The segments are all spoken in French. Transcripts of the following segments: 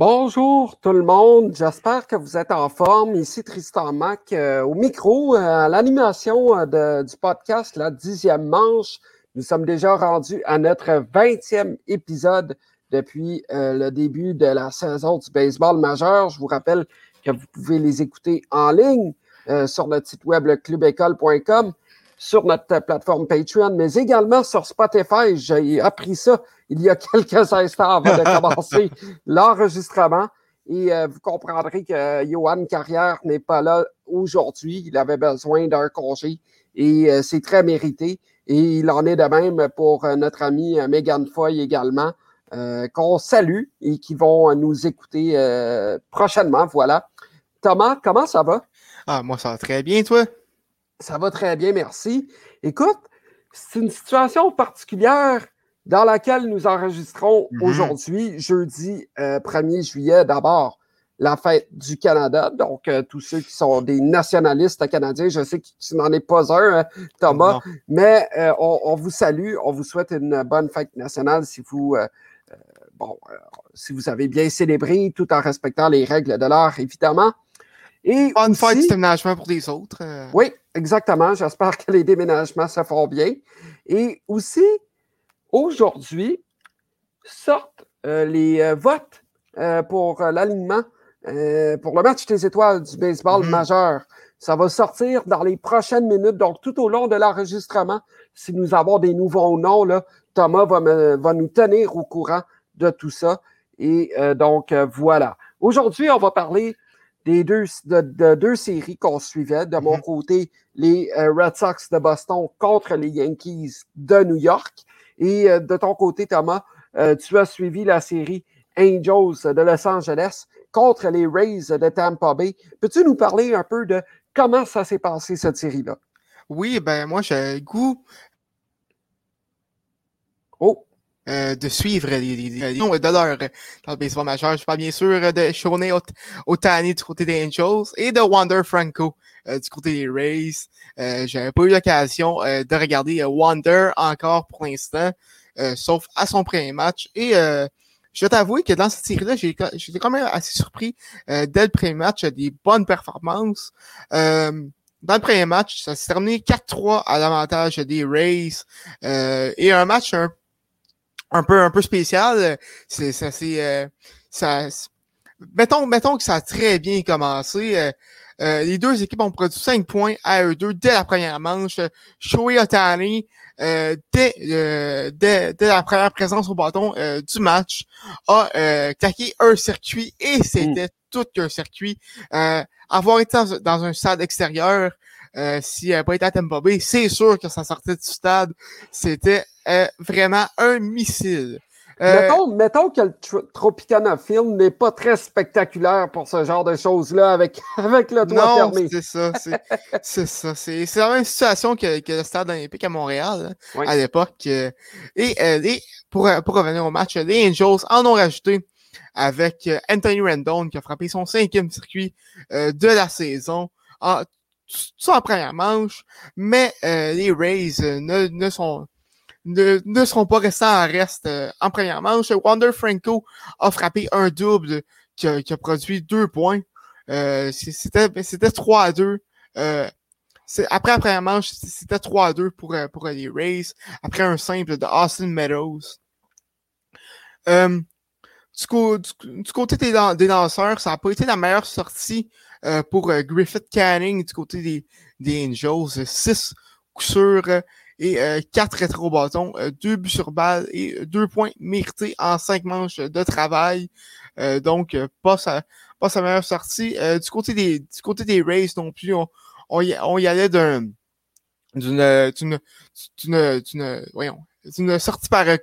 Bonjour tout le monde, j'espère que vous êtes en forme. Ici Tristan Mac euh, au micro, euh, à l'animation euh, du podcast, la dixième manche. Nous sommes déjà rendus à notre vingtième épisode depuis le début de la saison du baseball majeur. Je vous rappelle que vous pouvez les écouter en ligne sur notre site web clubécole.com, sur notre plateforme Patreon, mais également sur Spotify. J'ai appris ça il y a quelques instants avant de commencer l'enregistrement. Et euh, vous comprendrez que Johan Carrière n'est pas là aujourd'hui. Il avait besoin d'un congé et euh, c'est très mérité. Et il en est de même pour euh, notre ami Megan Foy également, qu'on salue et qui vont nous écouter prochainement. Voilà. Thomas, comment ça va? Ah, moi, ça va très bien, toi? Ça va très bien, merci. Écoute, c'est une situation particulière dans laquelle nous enregistrons mm-hmm. aujourd'hui, jeudi 1er euh, juillet, d'abord la fête du Canada. Donc, euh, tous ceux qui sont des nationalistes canadiens, je sais que tu n'en es pas un, hein, Thomas, mais euh, on, vous salue, on vous souhaite une bonne fête nationale si vous, bon, si vous avez bien célébré tout en respectant les règles de l'art, évidemment. Et bonne fête de déménagement pour les autres. Oui, exactement. J'espère que les déménagements se font bien. Et aussi, Aujourd'hui, sortent euh, les euh, votes euh, pour l'alignement pour le match des étoiles du baseball mm-hmm. majeur. Ça va sortir dans les prochaines minutes, donc tout au long de l'enregistrement. Si nous avons des nouveaux noms, là, Thomas va, va nous tenir au courant de tout ça. Et donc, voilà. Aujourd'hui, on va parler des deux, de, deux séries qu'on suivait. De mon mm-hmm. côté, les Red Sox de Boston contre les Yankees de New York. Et euh, de ton côté, Thomas, euh, tu as suivi la série Angels de Los Angeles contre les Rays de Tampa Bay. Peux-tu nous parler un peu de comment ça s'est passé, cette série-là? Oui, ben moi, j'ai goût. Euh, de suivre les, les, de l'heure dans le baseball majeur. Je parle bien sûr de Shohei Otani du côté des Angels et de Wander Franco du côté des Rays. Euh, J'avais pas eu l'occasion euh, de regarder Wander encore pour l'instant, sauf à son premier match. Et je vais t'avouer que dans cette série-là, j'étais quand même assez surpris dès le premier match, des bonnes performances. dans le premier match, ça s'est terminé 4-3 à l'avantage des Rays. et un match un un peu un peu spécial. C'est ça c'est euh, ça mettons mettons que ça a très bien commencé. Euh, euh, les deux équipes ont produit 5 points à eux deux dès la première manche. Shoei Otani, dès, dès, dès, la première présence au bâton du match, a claqué un circuit et c'était tout un circuit. avoir été dans, un stade extérieur, euh, s'il n'avait pas été à Tampa Bay, c'est sûr que ça sortait du stade. C'était euh, vraiment un missile. Euh, mettons, mettons, que le Tropicana Film n'est pas très spectaculaire pour ce genre de choses-là avec, avec le toit non, c'est ça. C'est ça. C'est la même situation que, que, le Stade olympique à Montréal à l'époque. Et, et pour, pour revenir au match, les Angels en ont rajouté avec Anthony Rendon qui a frappé son cinquième circuit de la saison. En, ça en première manche, mais euh, les Rays euh, ne, ne, sont ne, ne seront pas restés en reste euh, en première manche. Wander Franco a frappé un double qui a, qui a produit deux points. c'était c'était 3 à 2. après la première manche, c'était 3 à 2 pour, pour les Rays. Après un simple de Austin Meadows. Du, du, côté des, des lanceurs, ça n'a pas été la meilleure sortie euh, pour euh, Griffith Canning du côté des, des Angels. 6 coups sûrs et 4 euh, rétro-bâtons, 2 buts sur balle et 2 points mérités en 5 manches de travail. donc, pas sa, pas sa meilleure sortie. du, côté des, du côté des Rays non plus, on, on, y, on y allait d'un d'une d'une d'une voyons une sortie par, euh,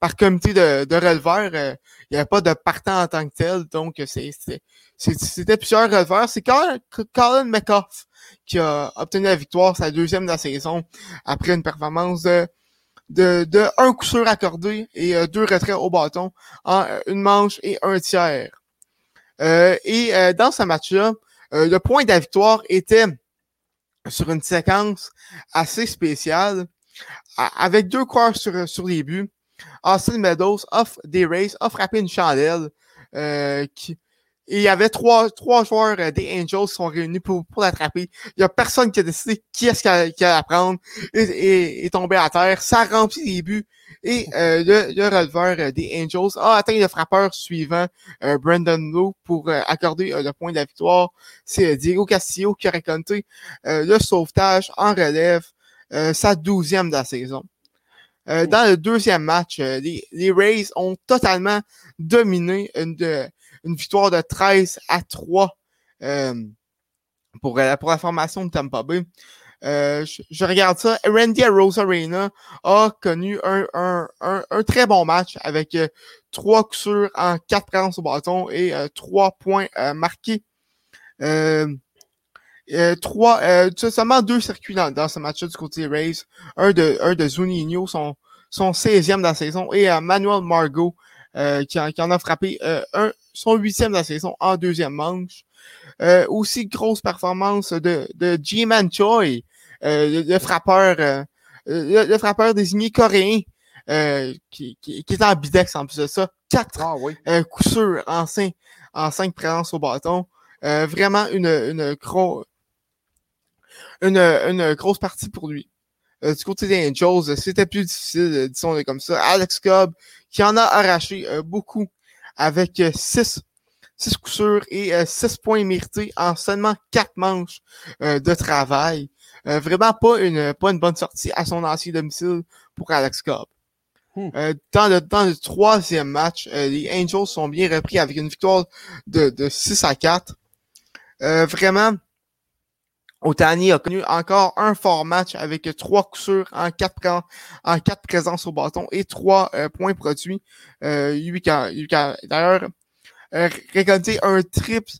par comité de, de releveurs. Euh, il n'y avait pas de partant en tant que tel. Donc, c'était plusieurs releveurs. C'est Colin McCoff qui a obtenu la victoire, sa deuxième de la saison, après une performance de, de, de un coup sûr accordé et euh, deux retraits au bâton en une manche et un tiers. et dans ce match-là, le point de la victoire était sur une séquence assez spéciale avec deux coureurs sur, sur les buts, Austin Meadows offre des races, a frappé une chandelle. qui, et il y avait trois, trois joueurs des Angels qui sont réunis pour, pour l'attraper. Il y a personne qui a décidé qui est-ce qui a, à prendre et est tombé à terre. Ça remplit les buts. Et euh, le, le releveur euh, des Angels a atteint le frappeur suivant, euh, Brandon Lowe, pour accorder le point de la victoire. C'est Diego Castillo qui a récolté le sauvetage en relève, sa douzième de la saison. dans le deuxième match, les, les, Rays ont totalement dominé une, une victoire de 13 à 3 pour, pour la formation de Tampa Bay. Euh, je, regarde ça. Randy Rosarena a connu un, un, un, très bon match avec euh, trois coups sûrs en quatre présences au bâton et euh, trois points marqués. Trois, seulement deux circuits dans, dans ce match-là du côté Rays. Un de, un de Zuninho, son, son 16e de la saison, et Manuel Margot, qui, en, qui en a frappé un, son huitième de la saison en deuxième manche. aussi grosse performance de, de G-Man Choi, euh, le, frappeur, euh, le, frappeur désigné coréen, euh, qui, qui, qui, est en bidex en plus de ça. Quatre ah, coups sûrs en cinq, en cinq présences au bâton. vraiment une, une, gros, une, une grosse partie pour lui. du côté des Angels, c'était plus difficile, disons comme ça. Alex Cobb, qui en a arraché beaucoup avec six 6 coups sûrs et 6 points mérités en seulement 4 manches de travail. Euh, vraiment pas une, pas une bonne sortie à son ancien domicile pour Alex Cobb. Hmm. Euh, dans, le, dans le troisième match, euh, les Angels sont bien repris avec une victoire de, de 6 à 4. vraiment, Otani a connu encore un fort match avec trois coups sûrs en quatre, en quatre présences au bâton et trois points produits. lui qui a, d'ailleurs récolté un triple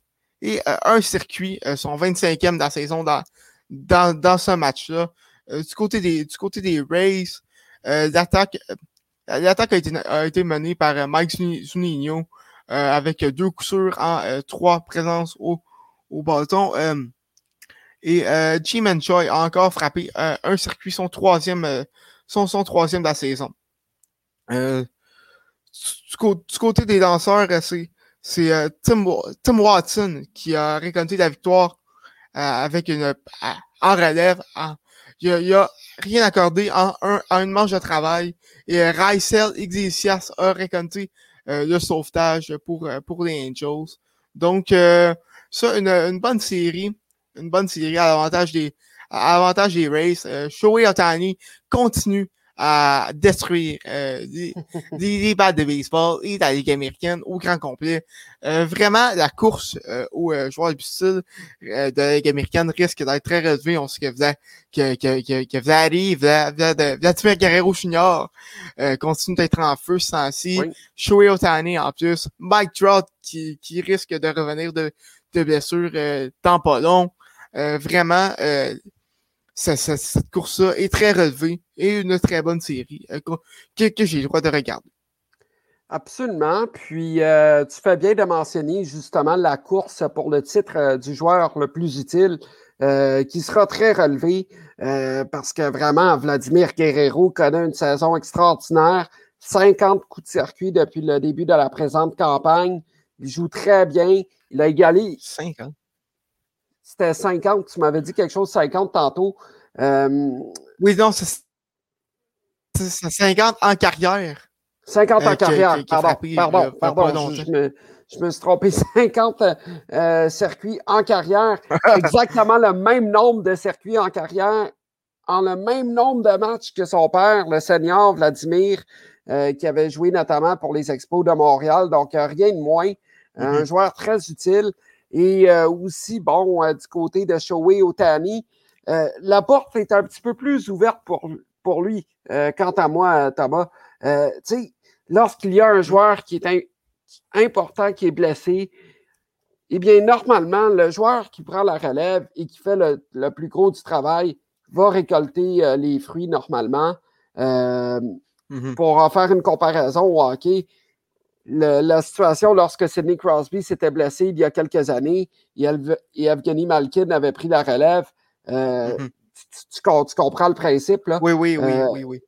et un circuit, son 25e de la saison dans, dans, dans ce match-là. Euh, du côté des du côté des Rays, euh, l'attaque euh, l'attaque a été, a été menée par Mike Zunino avec deux coups sûrs en trois présences au, au bâton. Et euh, G-Man a encore frappé un circuit, son troisième, son, son troisième de la saison. Du, du, côté des danseurs, c'est c'est Tim, Tim Watson qui a récolté la victoire euh, avec une en relève. il n'y a, rien accordé en, un, en une manche de travail. Et euh, Rysel Iglesias a récolté euh, le sauvetage pour, pour les Angels. Donc, ça, une, une bonne série. Une bonne série à l'avantage des, à l'avantage des Rays. Euh, Shohei Otani continue à détruire euh, des, des, battes de baseball et la Ligue américaine au grand complet. Euh, vraiment, la course euh, aux euh, joueurs du style euh, de la Ligue américaine risque d'être très relevée. On sait que vous que, que, que, que Vladdy, Vladimir Guerrero Jr. Euh, continue d'être en feu sans-ci. Oui. Shohei Otani en plus. Mike Trout qui, qui risque de revenir de, de blessure euh, tant pas long. Vraiment, cette course-là est très relevée et une très bonne série euh, que, que j'ai le droit de regarder. Absolument. Puis, euh, tu fais bien de mentionner justement la course pour le titre euh, du joueur le plus utile, qui sera très relevé parce que vraiment, Vladimir Guerrero connaît une saison extraordinaire. 50 coups de circuit depuis le début de la présente campagne. Il joue très bien. Il a égalé. 50. C'était 50. Tu m'avais dit quelque chose 50 tantôt. Euh, oui, non, c'est 50 en carrière. 50 en euh, carrière, pardon, pardon, pardon, je, me, je, me, suis trompé. 50 euh, circuits en carrière, exactement le même nombre de circuits en carrière, en le même nombre de matchs que son père, le senior Vladimir, qui avait joué notamment pour les Expos de Montréal. Donc, rien de moins. Un mm-hmm. joueur très utile. Et aussi, bon, du côté de Shohei Otani, euh, la porte est un petit peu plus ouverte pour, pour lui. Euh, quant à moi, Thomas, euh, tu sais, lorsqu'il y a un joueur qui est important, qui est blessé, eh bien, normalement, le joueur qui prend la relève et qui fait le, plus gros du travail va récolter les fruits normalement. Mm-hmm. Pour en faire une comparaison au hockey, la situation lorsque Sidney Crosby s'était blessé il y a quelques années et, Evgeny Malkin avait pris la relève, euh, mm-hmm. tu, comprends le principe, là? Oui, oui, oui, euh, oui, oui.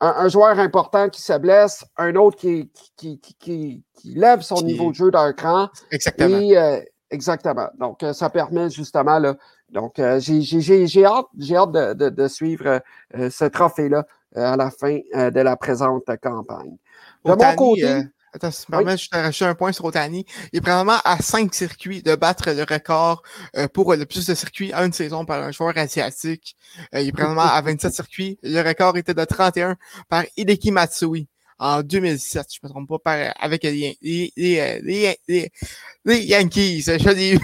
un, joueur important qui se blesse, un autre qui, qui, qui, qui lève son niveau de jeu d'un cran. Exactement. Et, exactement. Donc, ça permet justement, là, donc, j'ai hâte, hâte de, de, suivre ce trophée-là à la fin de la présente campagne. De mon côté, Attends, si tu me permets, je te rajouter un point sur Otani. Il est probablement à cinq circuits de battre le record euh, pour le plus de circuits à une saison par un joueur asiatique. Euh, il est probablement à 27 circuits. Le record était de 31 par Hideki Matsui en 2017, je me trompe pas, par, avec les, les, les, les Yankees. Je dis.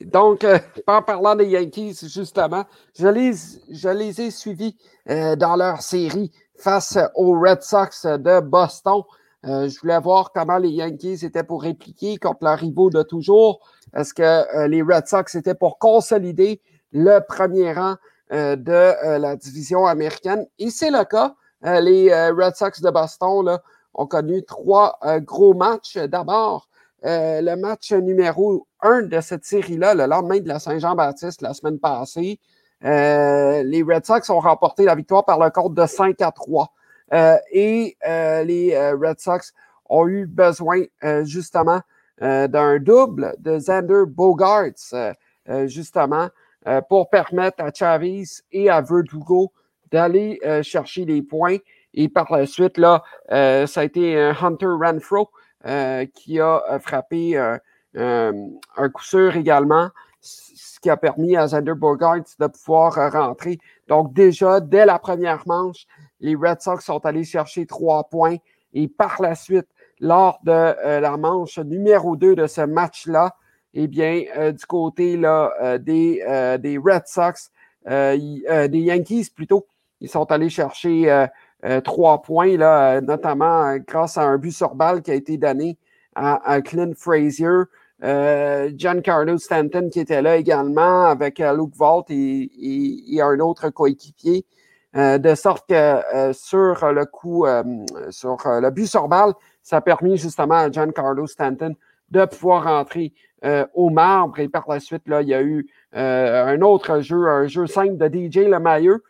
Donc, euh, en parlant des Yankees, justement, je les, je les ai suivis dans leur série face aux Red Sox de Boston. Euh, je voulais voir comment les Yankees étaient pour répliquer contre leurs rivaux de toujours. Est-ce que euh, les Red Sox étaient pour consolider le premier rang euh, de la division américaine? Et c'est le cas. les Red Sox de Boston là, ont connu trois gros matchs. D'abord, le match numéro un de cette série-là, le lendemain de la Saint-Jean-Baptiste, la semaine passée, les Red Sox ont remporté la victoire par le compte de 5 à 3. Euh, et euh, les euh, Red Sox ont eu besoin justement d'un double de Xander Bogarts, justement, pour permettre à Chavez et à Verdugo d'aller chercher les points. Et par la suite, là, ça a été Hunter Renfro qui a frappé un coup sûr également, ce qui a permis à Xander Bogarts de pouvoir rentrer. Donc déjà, dès la première manche, les Red Sox sont allés chercher trois points et par la suite, lors de euh, la manche numéro 2 de ce match-là, eh bien, euh, du côté là, euh, des, des, Red Sox, des Yankees plutôt, ils sont allés chercher trois points, là, notamment grâce à un but sur balle qui a été donné à, Clint Frazier. Giancarlo Stanton qui était là également avec Luke Vault et un autre coéquipier. Euh, de sorte que euh, sur le coup, euh, sur le but sur balle, ça a permis justement à Giancarlo Stanton de pouvoir rentrer au marbre. Et par la suite, là, il y a eu un autre jeu, un jeu simple de DJ Lemailleux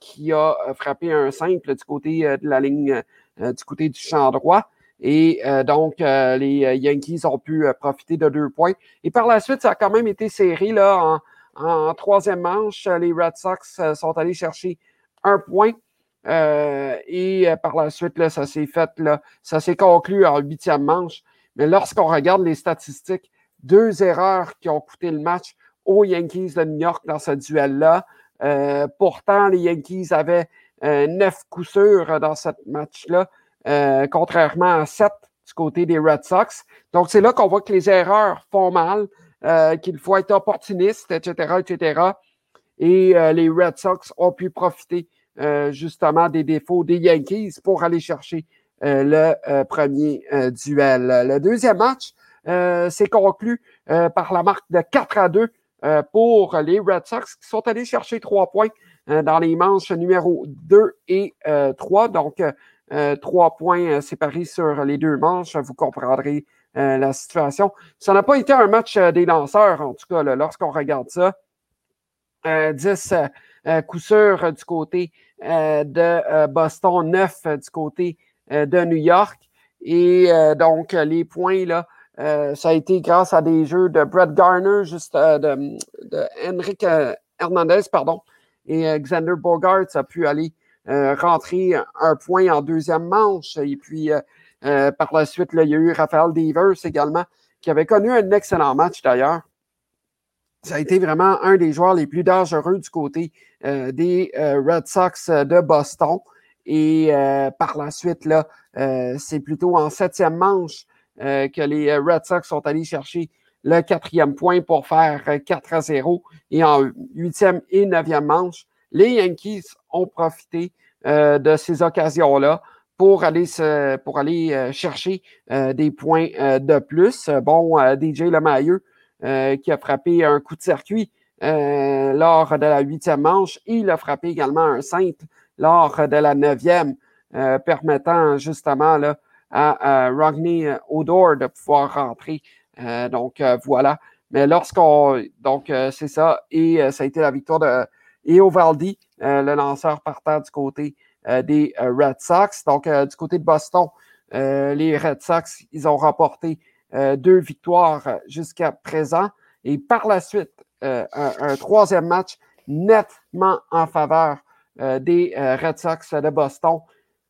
qui a frappé un simple du côté de la ligne, du côté du champ droit. Et donc, les Yankees ont pu profiter de deux points. Et par la suite, ça a quand même été serré là, en, en troisième manche, les Red Sox euh, sont allés chercher un point. Euh, et euh, par la suite, là, ça s'est fait, là, ça s'est conclu en huitième manche. Mais lorsqu'on regarde les statistiques, deux erreurs qui ont coûté le match aux Yankees de New York dans ce duel-là. pourtant, les Yankees avaient neuf coups sûrs dans ce match-là, contrairement à sept du côté des Red Sox. Donc, c'est là qu'on voit que les erreurs font mal. Euh, qu'il faut être opportuniste, etc., etc. Et euh, les Red Sox ont pu profiter euh, justement des défauts des Yankees pour aller chercher le premier duel. Le deuxième match s'est conclu par la marque de 4 à 2 pour les Red Sox qui sont allés chercher trois points dans les manches numéro 2 et 3. Donc, trois points séparés sur les deux manches. Vous comprendrez euh, la situation. Ça n'a pas été un match euh, des lanceurs, en tout cas, lorsqu'on regarde ça. 10 euh, coups sûrs du côté de Boston, 9 du côté de New York. Et donc, les points, là, ça a été grâce à des jeux de Brett Garner, juste de, de Henrik Hernandez, pardon, et Xander Bogart a pu aller rentrer un point en deuxième manche. Et puis, par la suite, il y a eu Raphaël Devers également, qui avait connu un excellent match d'ailleurs. Ça a été vraiment un des joueurs les plus dangereux du côté euh, des euh, Red Sox de Boston. Et par la suite, là, c'est plutôt en septième manche que les Red Sox sont allés chercher le quatrième point pour faire 4 à 0. Et en huitième et neuvième manche, les Yankees ont profité de ces occasions-là pour aller, se, pour aller euh, chercher euh, des points euh, de plus. Bon, DJ Lemailleux qui a frappé un coup de circuit lors de la huitième manche. Il a frappé également un simple lors de la neuvième, permettant justement là, à, à Rodney Odor de pouvoir rentrer. donc voilà. Mais lorsqu'on. Donc, c'est ça. Et ça a été la victoire de et Ovaldi, le lanceur partant du côté des Red Sox. Donc, du côté de Boston, les Red Sox, ils ont remporté deux victoires jusqu'à présent. Et par la suite, un, troisième match nettement en faveur des Red Sox de Boston.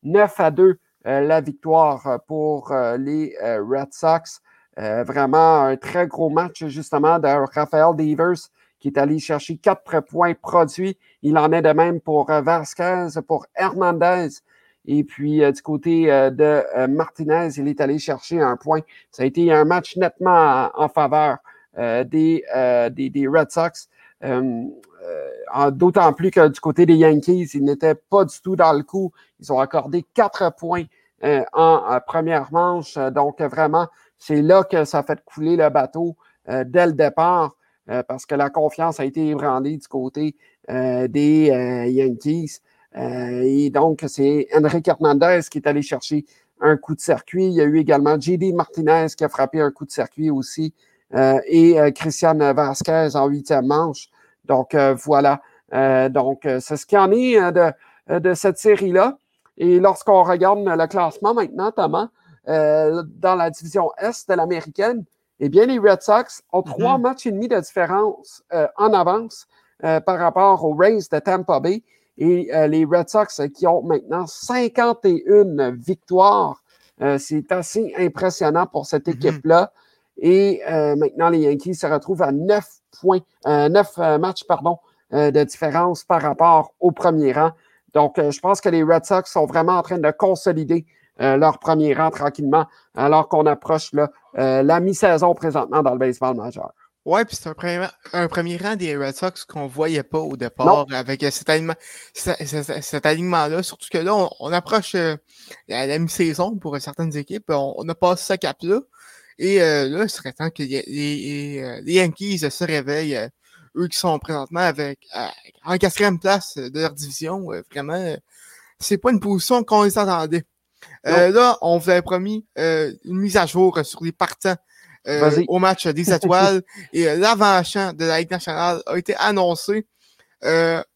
9 à 2 la victoire pour les Red Sox. vraiment un très gros match justement de Rafael Devers qui est allé chercher quatre points produits. Il en est de même pour Vasquez, pour Hernandez. Et puis, du côté de Martinez, il est allé chercher un point. Ça a été un match nettement en, faveur des, des, Red Sox. D'autant plus que du côté des Yankees, ils n'étaient pas du tout dans le coup. Ils ont accordé quatre points en première manche. Donc, vraiment, c'est là que ça a fait couler le bateau dès le départ parce que la confiance a été ébranlée du côté des Yankees. et donc, c'est Enrique Hernandez qui est allé chercher un coup de circuit. Il y a eu également JD Martinez qui a frappé un coup de circuit aussi et Christian Vasquez en huitième manche. Donc, voilà. donc, c'est ce qu'il en est de, de cette série-là. Et lorsqu'on regarde le classement maintenant, Thomas, euh, dans la division Est de l'américaine, eh bien, les Red Sox ont trois mm-hmm. matchs et demi de différence euh, en avance euh, par rapport aux Rays de Tampa Bay. Et les Red Sox qui ont maintenant 51 victoires. C'est assez impressionnant pour cette mm-hmm. équipe-là. Et maintenant, les Yankees se retrouvent à 9 points, 9 matchs pardon, de différence par rapport au premier rang. Donc, je pense que les Red Sox sont vraiment en train de consolider euh, leur premier rang tranquillement, alors qu'on approche là, euh, la mi-saison présentement dans le baseball majeur. Oui, puis c'est un premier, un premier rang des Red Sox qu'on ne voyait pas au départ avec cet, alignement, cet, alignement-là. Surtout que là, on, approche euh, la, mi-saison pour certaines équipes. On, a passé ce cap-là. Et là, il serait temps que les, les, Yankees se réveillent. eux qui sont présentement avec en quatrième place de leur division. vraiment, c'est pas une position qu'on les attendait. Euh, là, on vous avait promis euh, une mise à jour sur les partants euh, au match des étoiles et l'avant-champ de la Ligue nationale a été annoncé.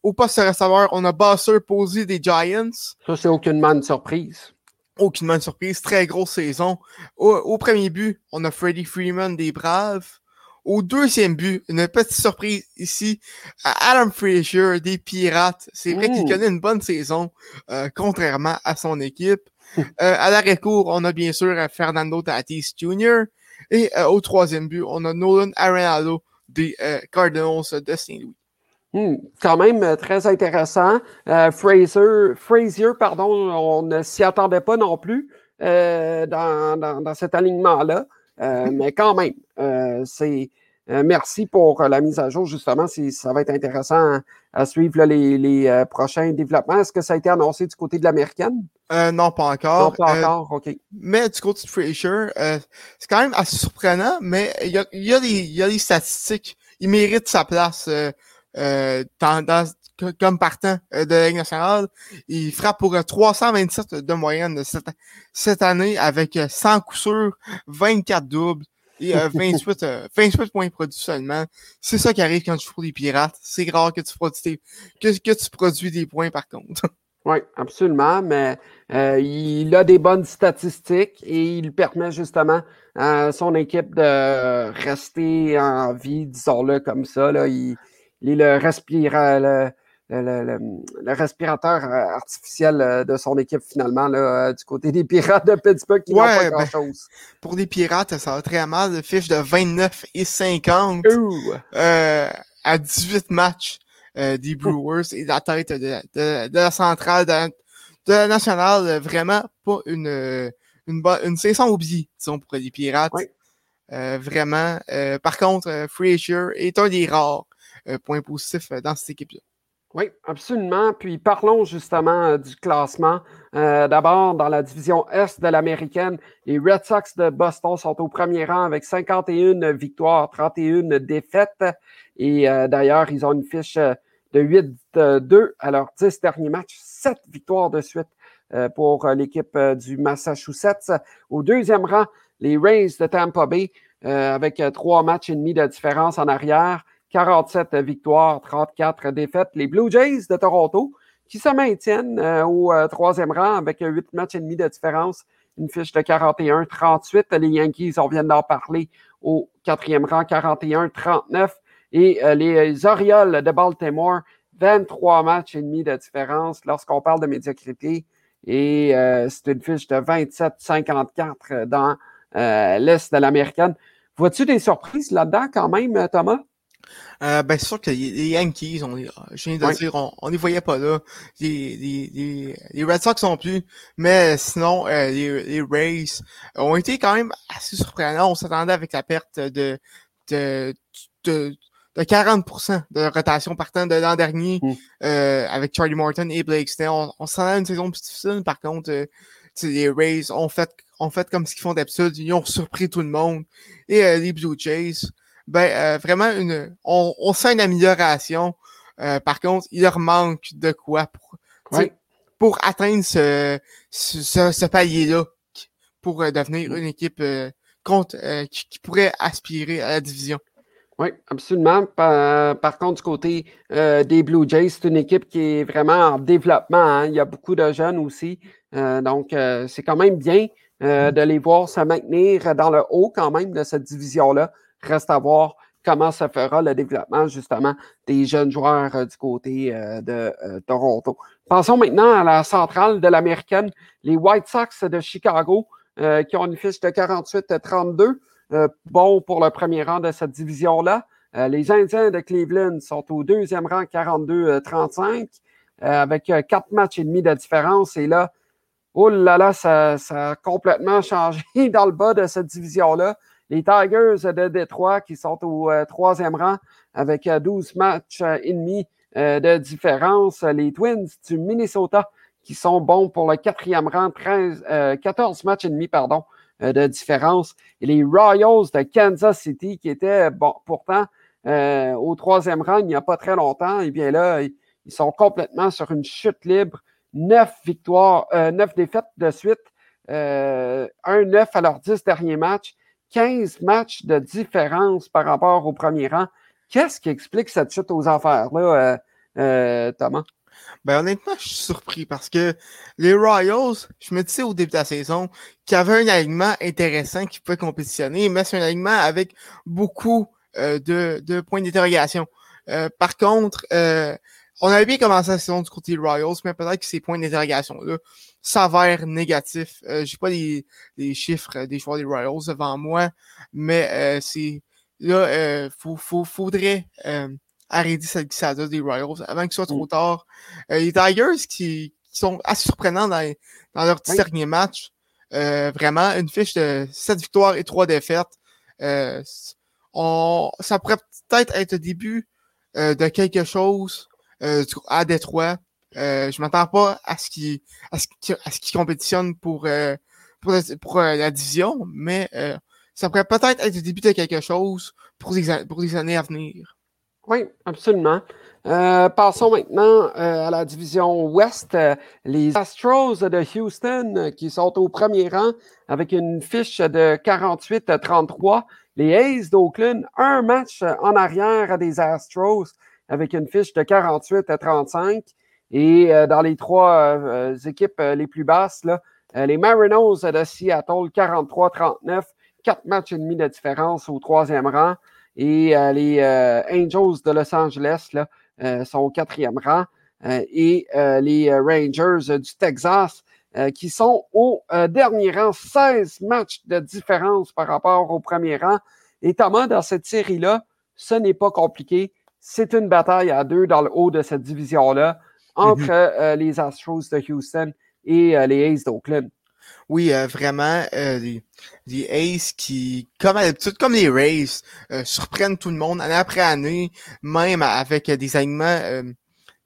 au poste de receveur, on a Basser posé des Giants. Ça, c'est aucunement une surprise. Aucunement une surprise. Très grosse saison. Au, premier but, on a Freddie Freeman des Braves. Au deuxième but, une petite surprise ici, Adam Frazier des Pirates. C'est vrai qu'il connaît une bonne saison, contrairement à son équipe. Euh, à l'arrêt-court, on a bien sûr euh, Fernando Tatis Jr. Et euh, au troisième but, on a Nolan Arenado des Cardinals de Saint-Louis. Hmm, quand même très intéressant. Fraser, Frazier, pardon, on ne s'y attendait pas non plus dans, dans, cet alignement-là. mais quand même, c'est euh, merci pour euh, la mise à jour, justement. Ça va être intéressant à, suivre les, euh, prochains développements. Est-ce que ça a été annoncé du côté de l'américaine? non, pas encore. Non, pas encore, OK. Mais du côté de Fraser, c'est quand même assez surprenant, mais il y a, y, a y a, des statistiques. Il mérite sa place dans, comme partant de la Ligue nationale. Il frappe pour 327 de moyenne cette, cette année avec 100 coups sûrs, 24 doubles. Et 28, euh, 28 euh, points produits seulement. C'est ça qui arrive quand tu fous des pirates. C'est rare que tu produis que tu produis des points par contre. Oui, absolument, mais euh, il a des bonnes statistiques et il permet justement à son équipe de rester en vie, disons-le comme ça. Là. Il, il est le respirateur le, respirateur euh, artificiel euh, de son équipe finalement là, euh, du côté des Pirates de Pittsburgh qui n'ont pas ben, grand-chose. pour les Pirates, ça va très mal. Le fiche de 29 et 50 à 18 matchs des Brewers et la tête de, de, la centrale de, la nationale. Vraiment pas une, une, une saison oubliée, disons, pour les Pirates. vraiment. par contre, Frazier est un des rares points positifs dans cette équipe-là. Oui, absolument. Puis parlons justement euh, du classement. Euh, d'abord, dans la division Est de l'américaine, les Red Sox de Boston sont au premier rang avec 51 victoires, 31 défaites. Et euh, d'ailleurs, ils ont une fiche de 8-2 à leurs 10 derniers matchs, 7 victoires de suite pour l'équipe du Massachusetts. Au deuxième rang, les Rays de Tampa Bay avec trois matchs et demi de différence en arrière. 47 victoires, 34 défaites. Les Blue Jays de Toronto, qui se maintiennent au troisième rang avec 8 matchs et demi de différence, une fiche de 41-38. Les Yankees, on vient d'en parler, au quatrième rang, 41-39. Et les Orioles de Baltimore, 23 matchs et demi de différence lorsqu'on parle de médiocrité. Et euh, c'est une fiche de 27-54 dans euh, l'Est de l'Américaine. Vois-tu des surprises là-dedans quand même, Thomas? Euh, ben, c'est sûr que les Yankees, on, je viens de dire, on, les voyait pas là. Les, les, les, Red Sox non plus. Mais sinon, euh, les, les Rays ont été quand même assez surprenants. On s'attendait avec la perte de, de, de de 40% de rotation partant de l'an dernier mm. euh, avec Charlie Morton et Blake Snell. On, on s'en a une saison plus difficile, par contre, euh, les Rays ont fait, ont fait comme ce qu'ils font d'habitude. Ils ont surpris tout le monde. Et euh, les Blue Jays, ben euh, vraiment, une, on, on sent une amélioration. par contre, il leur manque de quoi pour, pour atteindre ce, ce, ce palier-là pour devenir mm. une équipe contre, qui pourrait aspirer à la division. Oui, absolument. Par, contre, du côté euh, des Blue Jays, c'est une équipe qui est vraiment en développement. Hein. Il y a beaucoup de jeunes aussi. Euh, donc, euh, c'est quand même bien mm-hmm. de les voir se maintenir dans le haut quand même de cette division-là. Reste à voir comment ça fera le développement justement des jeunes joueurs du côté de Toronto. Passons maintenant à la centrale de l'américaine, les White Sox de Chicago, qui ont une fiche de 48-32. Euh, bon pour le premier rang de cette division-là. Euh, les Indiens de Cleveland sont au deuxième rang, 42-35, euh, avec quatre matchs et demi de différence. Et là, oh là là, ça, a complètement changé dans le bas de cette division-là. Les Tigers de Détroit qui sont au troisième rang avec 12 matchs et demi de différence. Les Twins du Minnesota qui sont bons pour le quatrième rang, 13, 14 matchs et demi, pardon, euh, de différence. Et les Royals de Kansas City, qui étaient bon, pourtant euh, au troisième rang il n'y a pas très longtemps, et eh bien là, ils sont complètement sur une chute libre. Neuf victoires, euh, neuf défaites de suite, un neuf à leurs dix derniers matchs, 15 matchs de différence par rapport au premier rang. Qu'est-ce qui explique cette chute aux affaires-là, Thomas? Ben honnêtement, je suis surpris parce que les Royals, je me disais au début de la saison qu'il y avait un alignement intéressant qui pouvait compétitionner, mais c'est un alignement avec beaucoup euh, de, de, points d'interrogation. Euh, par contre, euh, on avait bien commencé la saison du côté des Royals, mais peut-être que ces points d'interrogation-là s'avèrent négatifs. Euh, J'ai pas les, les, chiffres des joueurs des Royals devant moi, mais c'est là, faut, faut, faudrait arrêter cette glissade des Royals avant qu'il soit trop mm. tard. Euh, les Tigers qui, qui, sont assez surprenants dans, dans leur petit dernier match. Euh, vraiment, une fiche de 7 victoires et 3 défaites. Euh, on, ça pourrait peut-être être le début euh, de quelque chose euh, à Détroit. Euh, je m'attends pas à ce qu'ils à ce à ce qu'ils compétitionnent pour la, pour la division, mais ça pourrait peut-être être le début de quelque chose pour les, pour années à venir. Oui, absolument. Euh, passons maintenant euh, à la division Ouest. Euh, les Astros de Houston qui sont au premier rang avec une fiche de 48 à 33. Les A's d'Oakland, un match en arrière des Astros avec une fiche de 48 à 35. Et dans les trois équipes les plus basses, là, les Marinos de Seattle, 43-39, quatre matchs et demi de différence au troisième rang. Et euh, les euh, Angels de Los Angeles là, euh, sont au quatrième rang. et les Rangers du Texas qui sont au dernier rang, 16 matchs de différence par rapport au premier rang. Et Thomas, dans cette série-là, ce n'est pas compliqué. C'est une bataille à deux dans le haut de cette division-là entre mm-hmm. les Astros de Houston et les A's d'Oakland. Oui, euh, vraiment, euh, des, des Aces qui, comme à l'habitude, comme les Rays, euh, surprennent tout le monde année après année, même avec des alignements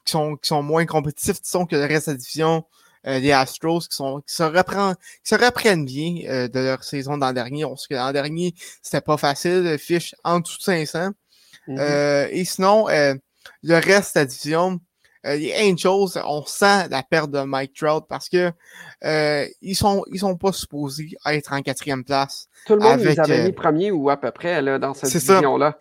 qui, sont, qui sont moins compétitifs disons, que le reste de la division. les Astros qui sont qui se reprennent qui se reprennent bien de leur saison d'an dernier. On sait que l'an dernier, c'était pas facile, fiche en dessous de 500. Mm-hmm. et sinon, le reste de la division, euh, les Angels, on sent la perte de Mike Trout parce que euh, ils sont ils sont pas supposés être en quatrième place. Tout le monde les avait mis euh, premier ou à peu près là, dans cette division-là.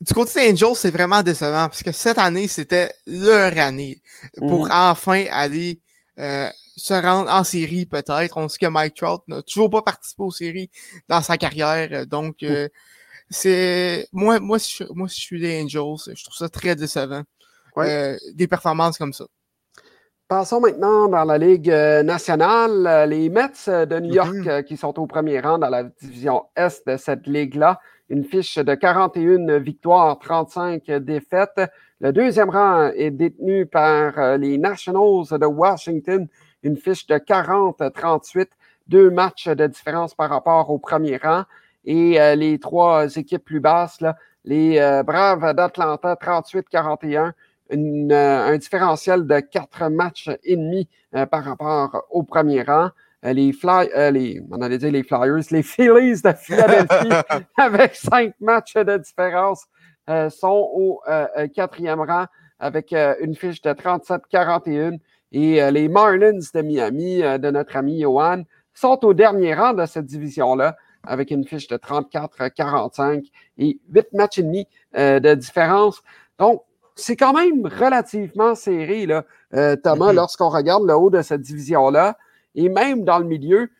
du côté des Angels, c'est vraiment décevant parce que cette année, c'était leur année pour Mhm. enfin aller euh, se rendre en série, peut-être. On sait que Mike Trout n'a toujours pas participé aux séries dans sa carrière. Donc, euh, c'est moi, moi, si je, moi, si je suis les Angels, je trouve ça très décevant. Ouais. Euh, des performances comme ça. Passons maintenant dans la Ligue euh, nationale. Euh, Les Mets de New York Mhm. euh, qui sont au premier rang dans la division Est de cette ligue-là. Une fiche de 41 victoires, 35 défaites. Le deuxième rang est détenu par les Nationals de Washington. Une fiche de 40-38. Deux matchs de différence par rapport au premier rang. Et les trois équipes plus basses, là, les Braves d'Atlanta, 38-41 une, euh, un différentiel de quatre matchs et demi euh, par rapport au premier rang. Euh, les, fly, euh, les, on allait dire les Flyers, les Phillies de Philadelphie, avec cinq matchs de différence, euh, sont au quatrième rang avec une fiche de 37-41. Et euh, les Marlins de Miami, euh, de notre ami Johan, sont au dernier rang de cette division-là avec une fiche de 34-45 et huit matchs et demi euh, de différence. Donc, c'est quand même relativement serré, là, euh, Thomas, Mhm. lorsqu'on regarde le haut de cette division-là. Et même dans le milieu,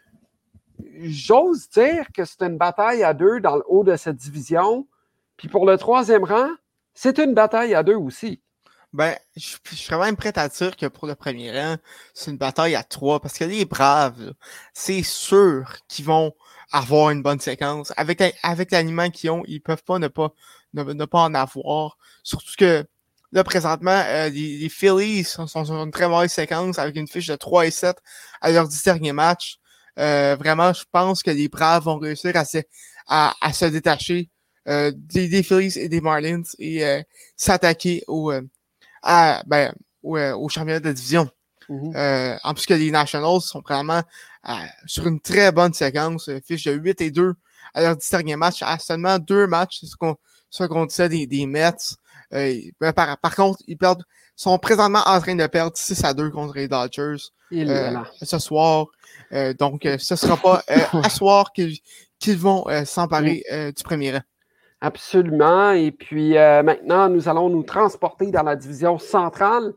j'ose dire que c'est une bataille à deux dans le haut de cette division. Puis pour le troisième rang, c'est une bataille à deux aussi. Ben, je, je serais même prêt à dire que pour le premier rang, c'est une bataille à trois parce que les Braves, c'est sûr qu'ils vont avoir une bonne séquence. Avec, avec l'aliment qu'ils ont, ils peuvent pas ne pas ne, ne pas en avoir. Surtout que là, présentement, euh, les, les Phillies sont, sont sur une très mauvaise séquence avec une fiche de 3 et 7 à leurs 10 derniers matchs. Euh, vraiment, je pense que les Braves vont réussir à se, à, à se détacher euh, des, des Phillies et des Marlins et euh, s'attaquer au, euh, à, ben, au, euh, au championnat de division. Mhm. Euh, en plus que les Nationals sont vraiment euh, sur une très bonne séquence, fiche de 8 et 2 à leurs 10 derniers matchs, à seulement deux matchs, c'est ce qu'on ce qu'on disait des, des Mets. Par, par contre, ils perdent, sont présentement en train de perdre 6 à 2 contre les Dodgers euh, ce soir. Euh, donc, euh, ce sera pas à soir qu'ils vont s'emparer du premier rang. Absolument. Et puis euh, maintenant, nous allons nous transporter dans la division centrale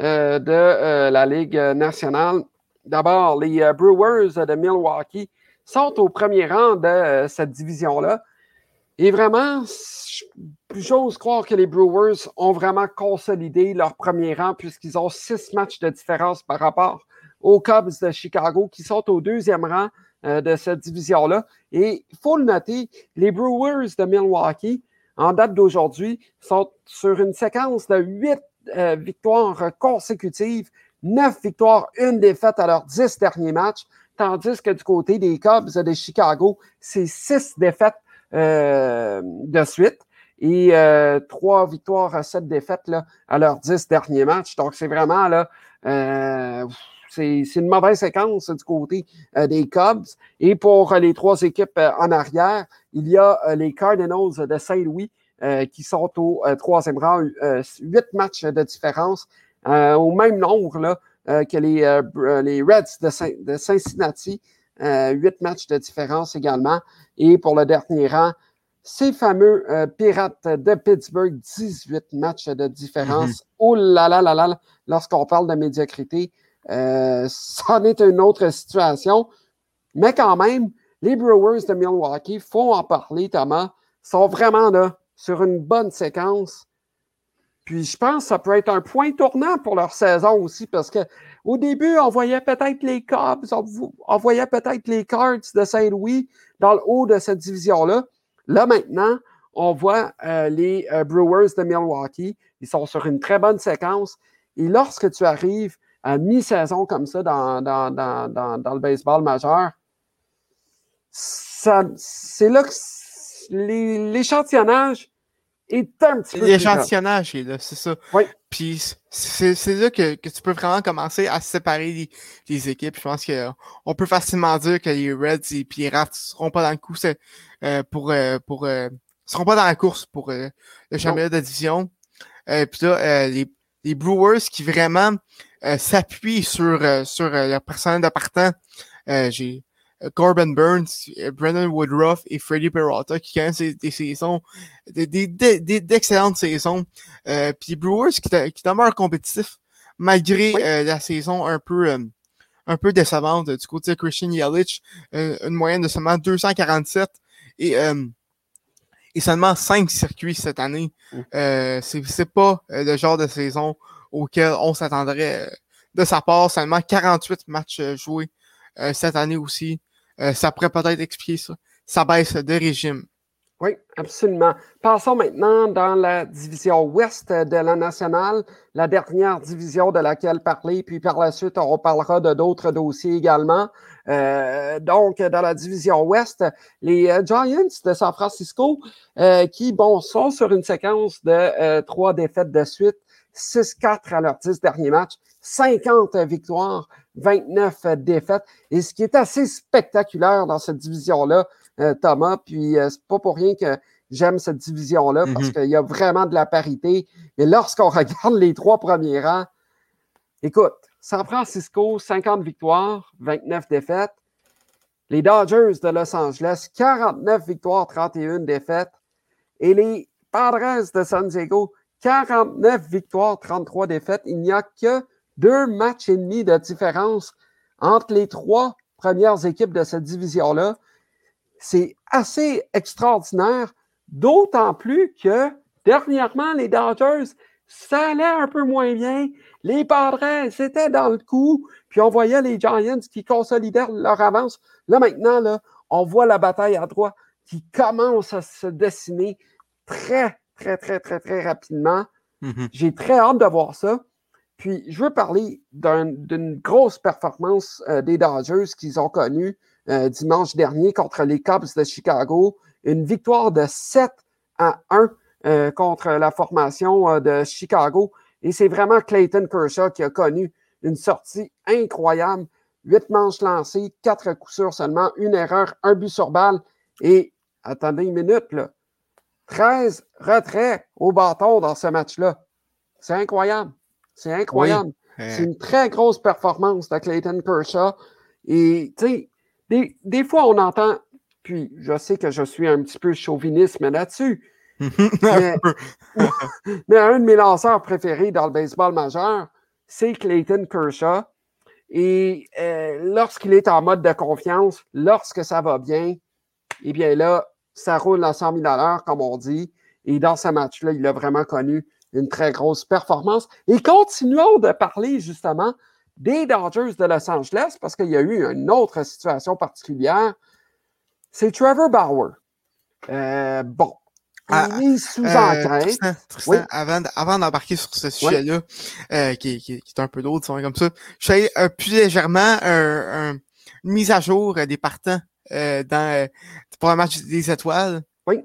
euh, de euh, la Ligue nationale. D'abord, les Brewers de Milwaukee sont au premier rang de cette division-là. Et vraiment, j'ose croire que les Brewers ont vraiment consolidé leur premier rang puisqu'ils ont six matchs de différence par rapport aux Cubs de Chicago qui sont au deuxième rang euh, de cette division-là. Et il faut le noter, les Brewers de Milwaukee, en date d'aujourd'hui, sont sur une séquence de huit euh, victoires consécutives, neuf victoires, une défaite à leurs dix derniers matchs, tandis que du côté des Cubs de Chicago, c'est six défaites de suite et euh, trois victoires, sept défaites là, à leurs dix derniers matchs. Donc, c'est vraiment là, euh, c'est une mauvaise séquence du côté euh, des Cubs. Et pour euh, les trois équipes euh, en arrière, il y a euh, les Cardinals de Saint-Louis euh, qui sont au euh, troisième rang, euh, huit matchs de différence, euh, au même nombre là, euh, que les, euh, les Reds de, Saint- de Cincinnati, euh, huit matchs de différence également. Et pour le dernier rang, ces fameux euh, Pirates de Pittsburgh, 18 matchs de différence. Oh là là là là, lorsqu'on parle de médiocrité, euh, c'en est une autre situation. Mais quand même, les Brewers de Milwaukee, faut en parler, Thomas, sont vraiment là sur une bonne séquence. Puis je pense que ça peut être un point tournant pour leur saison aussi, parce que au début, on voyait peut-être les Cubs, on, vo- on voyait peut-être les Cards de Saint-Louis dans le haut de cette division-là. Là, maintenant, on voit euh, les euh, Brewers de Milwaukee. Ils sont sur une très bonne séquence. Et lorsque tu arrives à mi-saison comme ça dans, dans, dans, dans, le baseball majeur, c'est là que l'échantillonnage est un petit peu. L'échantillonnage est là, c'est ça. Oui. Puis c'est c'est là que, que tu peux vraiment commencer à séparer les, les équipes. Je pense que euh, on peut facilement dire que les Reds et les Pirates seront pas dans le coup euh, pour euh, pour euh, seront pas dans la course pour euh, le championnat de division. Euh, puis là, euh, les, les Brewers qui vraiment euh, s'appuient sur euh, sur leur personnel de partant. Euh, j'ai Corbin Burns, Brendan Woodruff et Freddie Peralta qui quand même des saisons, d'excellentes saisons. puis Brewers qui, qui demeure compétitif malgré la saison un peu un peu décevante du côté de Christian Yelich, une moyenne de seulement 247 et et seulement 5 circuits cette année. Mm. Euh, c'est pas euh, le genre de saison auquel on s'attendrait euh, de sa part. Seulement 48 matchs euh, joués cette année aussi. Ça pourrait peut-être expliquer ça. Ça baisse de régime. Oui, absolument. Passons maintenant dans la division ouest de la nationale, la dernière division de laquelle parler, puis par la suite, on parlera de d'autres dossiers également. Euh, donc, dans la division ouest, les euh, Giants de San Francisco, euh, qui, bon, sont sur une séquence de trois défaites de suite, 6-4 à leurs 10 derniers matchs, 50 victoires, 29 défaites. Et ce qui est assez spectaculaire dans cette division-là, euh, Thomas. Puis euh, c'est pas pour rien que j'aime cette division-là parce mhm. qu'il y a vraiment de la parité. Mais lorsqu'on regarde les trois premiers rangs, écoute, San Francisco, 50 victoires, 29 défaites. Les Dodgers de Los Angeles, 49 victoires, 31 défaites. Et les Padres de San Diego, 49 victoires, 33 défaites. Il n'y a que deux matchs et demi de différence entre les trois premières équipes de cette division-là. C'est assez extraordinaire, d'autant plus que dernièrement, les Dodgers, ça allait un peu moins bien. Les Padres, c'était dans le coup, puis on voyait les Giants qui consolidaient leur avance. Là, maintenant, là, on voit la bataille à droite qui commence à se dessiner très, très, très, très, très rapidement. Mm-hmm. J'ai très hâte de voir ça. Puis, je veux parler d'une grosse performance euh, des Dodgers qu'ils ont connue euh, dimanche dernier contre les Cubs de Chicago. Une victoire de 7 à 1 euh, contre la formation de Chicago. Et c'est vraiment Clayton Kershaw qui a connu une sortie incroyable. Huit manches lancées, quatre coups sûrs seulement, une erreur, un but sur balle. Et attendez une minute, là. 13 retraits au bâton dans ce match-là. C'est incroyable. C'est incroyable. C'est une très grosse performance de Clayton Kershaw. Et, tu sais, des, fois, on entend, puis je sais que je suis un petit peu chauvinisme là-dessus, mais, un de mes lanceurs préférés dans le baseball majeur, c'est Clayton Kershaw. Et euh, lorsqu'il est en mode de confiance, lorsque ça va bien, eh bien là, ça roule à 100 000 à comme on dit. Et dans ce match-là, il a vraiment connu une très grosse performance. Et continuons de parler justement des Dodgers de Los Angeles, parce qu'il y a eu une autre situation particulière, c'est Trevor Bauer. Euh, bon, ah, il est sous euh, Tristan, avant, d'embarquer sur ce sujet-là, euh, qui, qui, est un peu d'autre, comme ça, je suis allé plus légèrement une mise à jour des partants dans, pour un match des étoiles. Oui.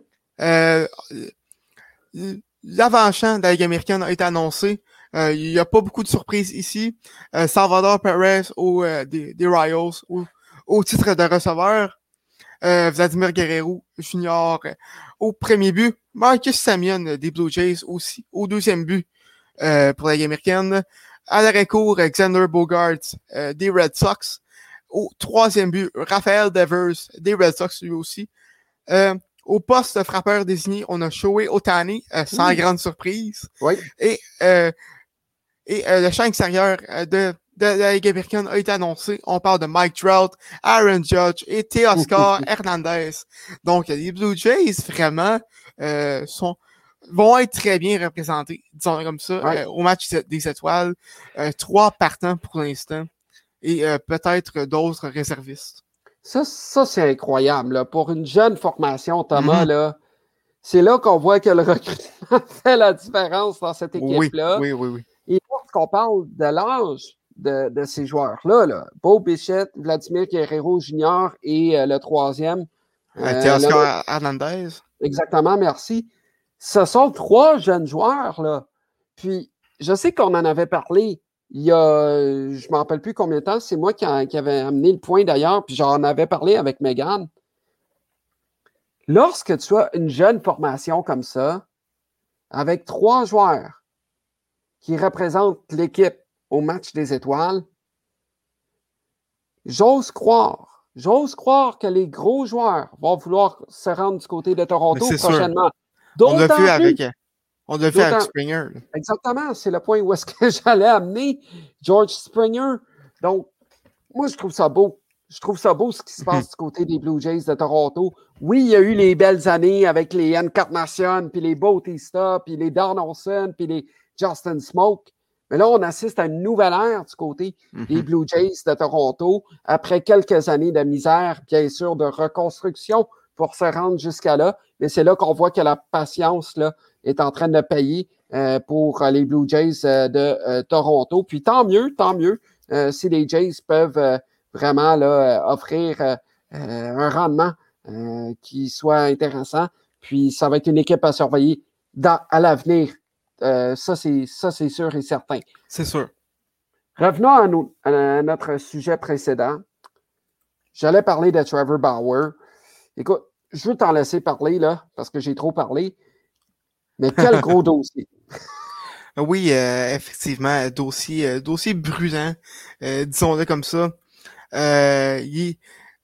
L'avant-champ de la Ligue américaine a été annoncé. Euh, il n'y a pas beaucoup de surprises ici. Euh, Salvador Perez au, euh, des, des, Royals au, au, titre de receveur. Vladimir Guerrero Junior au premier but. Marcus Samion des Blue Jays aussi au deuxième but pour la Ligue américaine. À l'arrêt court, Alexander Bogart des Red Sox. Au troisième but, Raphaël Devers des Red Sox lui aussi. Au poste frappeur désigné, on a Shoei Otani, sans grande surprise. Oui. Et euh, et euh, le champ extérieur euh, de, de, la Ligue américaine a été annoncé. On parle de Mike Trout, Aaron Judge et Teoscar Hernandez. Donc, les Blue Jays, vraiment, euh, sont vont être très bien représentés, disons comme ça, au match des étoiles. trois partants pour l'instant et peut-être d'autres réservistes. Ça, ça c'est incroyable. Là. Pour une jeune formation, Thomas, mm-hmm. là, c'est là qu'on voit que le recrutement fait la différence dans cette équipe-là. Oui, oui, oui. oui. Et lorsqu'on parle de l'âge de, ces joueurs-là, là, Beau Bichette, Vladimir Guerrero Jr. et euh, le troisième. Euh, Oscar Hernandez. Exactement, merci. Ce sont trois jeunes joueurs, là. Puis, je sais qu'on en avait parlé il y a, je ne me rappelle plus combien de temps, c'est moi qui, qui, avais amené le point d'ailleurs, puis j'en avais parlé avec Megan. Lorsque tu as une jeune formation comme ça, avec trois joueurs qui représente l'équipe au match des étoiles, j'ose croire j'ose croire que les gros joueurs vont vouloir se rendre du côté de Toronto prochainement. On plus- avec, on l'a fait avec Springer. Exactement, c'est le point où est-ce que j'allais amener George Springer. Donc, moi, je trouve ça beau. Je trouve ça beau ce qui se passe du côté des Blue Jays de Toronto. Oui, il y a eu les belles années avec les Encarnacion, puis les Bautista, puis les Donaldson, puis les Justin Smoke. Mais là, on assiste à une nouvelle ère du côté des. Blue Jays de Toronto après quelques années de misère, bien sûr, de reconstruction pour se rendre jusqu'à là. Mais c'est là qu'on voit que la patience là, est en train de payer euh, pour euh, les Blue Jays euh, de euh, Toronto. Puis tant mieux, tant mieux si les Jays peuvent vraiment là, offrir un rendement qui soit intéressant. Puis ça va être une équipe à surveiller dans, à l'avenir. Ça, c'est ça, c'est sûr et certain. C'est sûr. Revenons à, nos- à notre sujet précédent. J'allais parler de Trevor Bauer. Écoute, je veux t'en laisser parler, là, parce que j'ai trop parlé. Mais quel gros dossier. Oui, euh, effectivement, euh, dossier, euh, dossier brûlant, euh, disons-le comme ça. Euh, il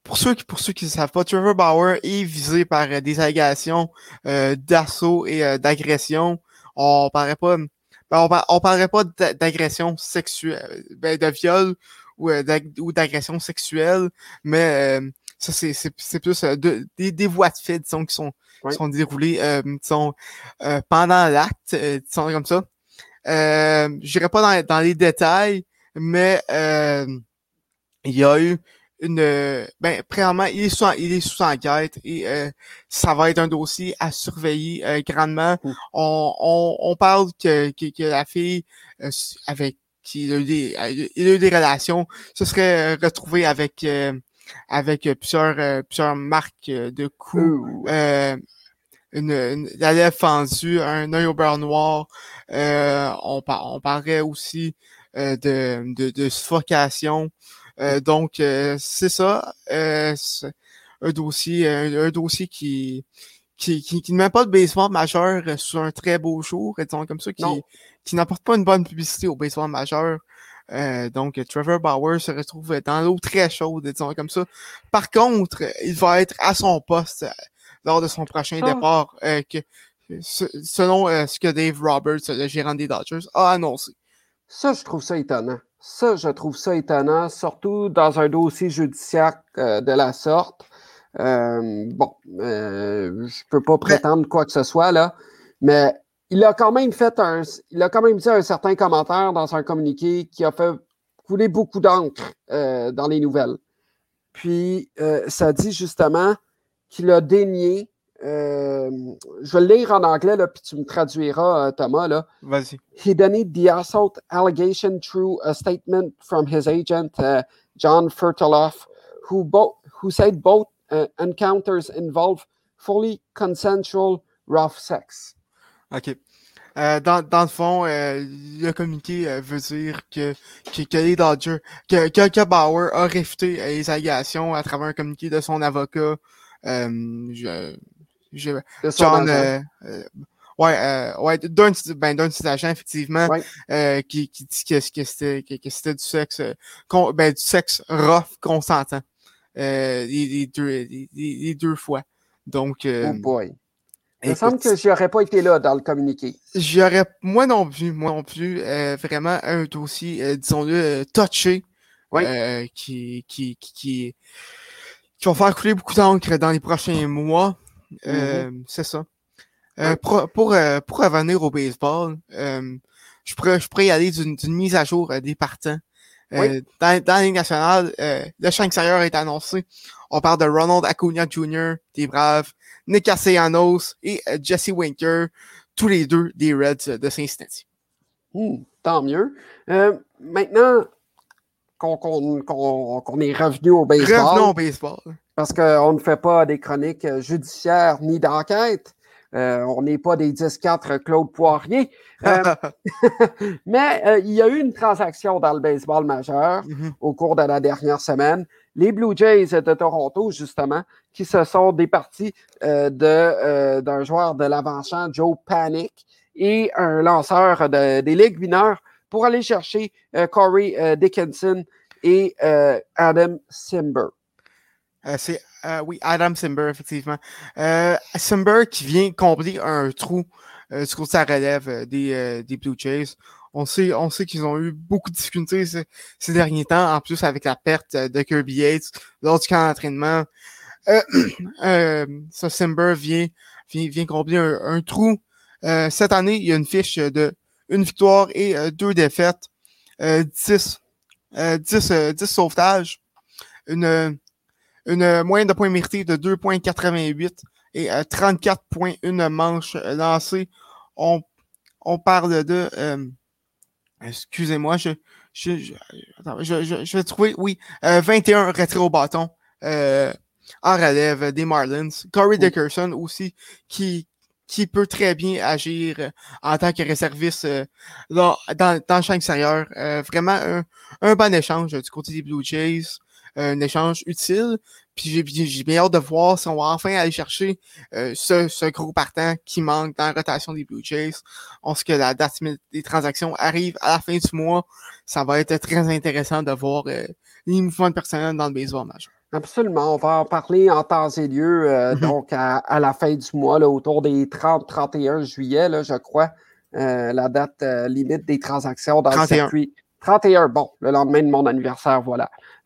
pour ceux qui pour ceux qui ne savent pas, Trevor Bauer est visé par euh, des allégations euh, d'assaut et d'agression. On parlerait pas, ben, on, on parlerait pas d'a- d'agression sexuelle, ben, de viol ou d'ag- ou d'agression sexuelle, mais euh, ça c'est plus de- des, des voies de fait, disons, qui sont Oui. sont déroulées, euh, disons, euh, pendant l'acte, euh, disons comme ça. Euh, je n'irai pas dans, dans les détails, mais euh, il y a eu une. Ben, premièrement, il est sous, il est sous enquête et euh, ça va être un dossier à surveiller euh, grandement. Mm. On, on, on parle que, que, que la fille euh, avec qui il a eu des, il a eu des relations se serait retrouvée avec euh, avec euh, plusieurs euh, plusieurs marques euh, de coups euh, une, une- la lèvre fendue, un œil au beurre noir. Euh, on, par- on parlait aussi euh, de, de, de suffocation. Euh, donc, c'est ça. Un dossier, un, un dossier qui, qui, qui, qui ne met pas de baseball majeur sous un très beau jour, disons comme ça, qui, Non. qui n'apporte pas une bonne publicité au baseball majeur. Euh, donc, Trevor Bauer se retrouve dans l'eau très chaude, disons comme ça. Par contre, il va être à son poste euh, lors de son prochain Ah. départ, euh, que, se- selon euh, ce que Dave Roberts, le gérant des Dodgers, a annoncé. Ça, je trouve ça étonnant. Ça, je trouve ça étonnant, surtout dans un dossier judiciaire euh, de la sorte. Euh, bon, euh, je peux pas prétendre quoi que ce soit, là, mais il a quand même fait un. Il a quand même dit un certain commentaire dans un communiqué qui a fait couler beaucoup d'encre euh, dans les nouvelles. Puis, euh, ça dit justement qu'il a dénié. euh, je vais le lire en anglais, là, puis tu me traduiras, Thomas, là. Vas-y. He denied the assault allegation through a statement from his agent, uh, John Furteloff, who, bo- who said both uh, encounters involve fully consensual rough sex. OK. Euh, dans, dans le fond, euh, le communiqué euh, veut dire que, que, que les Dodgers, que, que, que Bauer a réfuté euh, les allégations à travers un communiqué de son avocat. Euh, je, je, De son John, euh, ouais, euh, ouais, d'un ben, d'un de ses agents, effectivement, Ouais. euh, qui, qui dit que, que c'était, que, c'était du sexe, con- ben, du sexe rough consentant, euh, les, les deux, les, deux fois. Donc, euh, oh boy. Il me semble que je n'aurais pas été là dans le communiqué. J'aurais, moi non plus, moi non plus, euh, vraiment un dossier, euh, disons-le, euh, touché, Oui. euh, qui, qui, qui, qui, va faire couler beaucoup d'encre dans les prochains mois. Euh, C'est ça. Pour, pour, pour revenir au baseball, je pourrais, je pourrais y aller d'une mise à jour des partants. Oui. dans, dans la Ligue nationale, le champ extérieur est annoncé. On parle de Ronald Acuna Jr., des Braves, Nick Castellanos et euh, Jesse Winker, tous les deux des Reds de Cincinnati. Hmm, tant mieux. Euh, maintenant qu'on est revenu au baseball, Revenons au baseball. parce qu'on ne fait pas des chroniques euh, judiciaires ni d'enquête. Euh, on n'est pas des 10-4 Claude Poirier. Euh, mais euh, il y a eu une transaction dans le baseball majeur Mhm. au cours de la dernière semaine. Les Blue Jays de Toronto, justement, qui se sont départis euh, de, euh, d'un joueur de l'avant-champ, Joe Panic, et un lanceur de- des ligues mineures pour aller chercher euh, Corey Dickinson et Adam Simber. c'est oui, Adam Simber, effectivement. Simber qui vient combler un trou du coup ça relève des, des Blue Jays. On sait, on sait qu'ils ont eu beaucoup de difficultés ces, derniers temps, en plus avec la perte de Kirby Yates lors du camp d'entraînement. Euh, euh, ce Simber vient, vient, vient combler un, trou. Euh, cette année, il y a une fiche de une victoire et euh, deux défaites, 10, 10, 10 sauvetages, une, une moyenne de points mérités de 2,88 et 34 points, une manche lancée. On, on parle de Excusez-moi, je, je, je, je, vais trouver, oui, 21 retraits au bâton euh, en relève des Marlins. Corey Dickerson aussi, qui, qui peut très bien agir en tant que réserviste euh, dans, dans, le champ extérieur. Euh, vraiment un, un, bon échange du côté des Blue Jays. un échange utile. Puis j'ai bien hâte de voir si on va enfin aller chercher euh, ce, ce, gros partant qui manque dans la rotation des Blue Jays. On sait que la date des transactions arrive à la fin du mois. Ça va être très intéressant de voir euh, les mouvements de personnel dans le baseball majeur. Absolument. On va en parler en temps et lieu, euh, mm-hmm. donc à, à, la fin du mois, là, autour des 30-31 juillet, là, je crois, la date limite des transactions dans le circuit. 31, bon, le lendemain de mon anniversaire, voilà.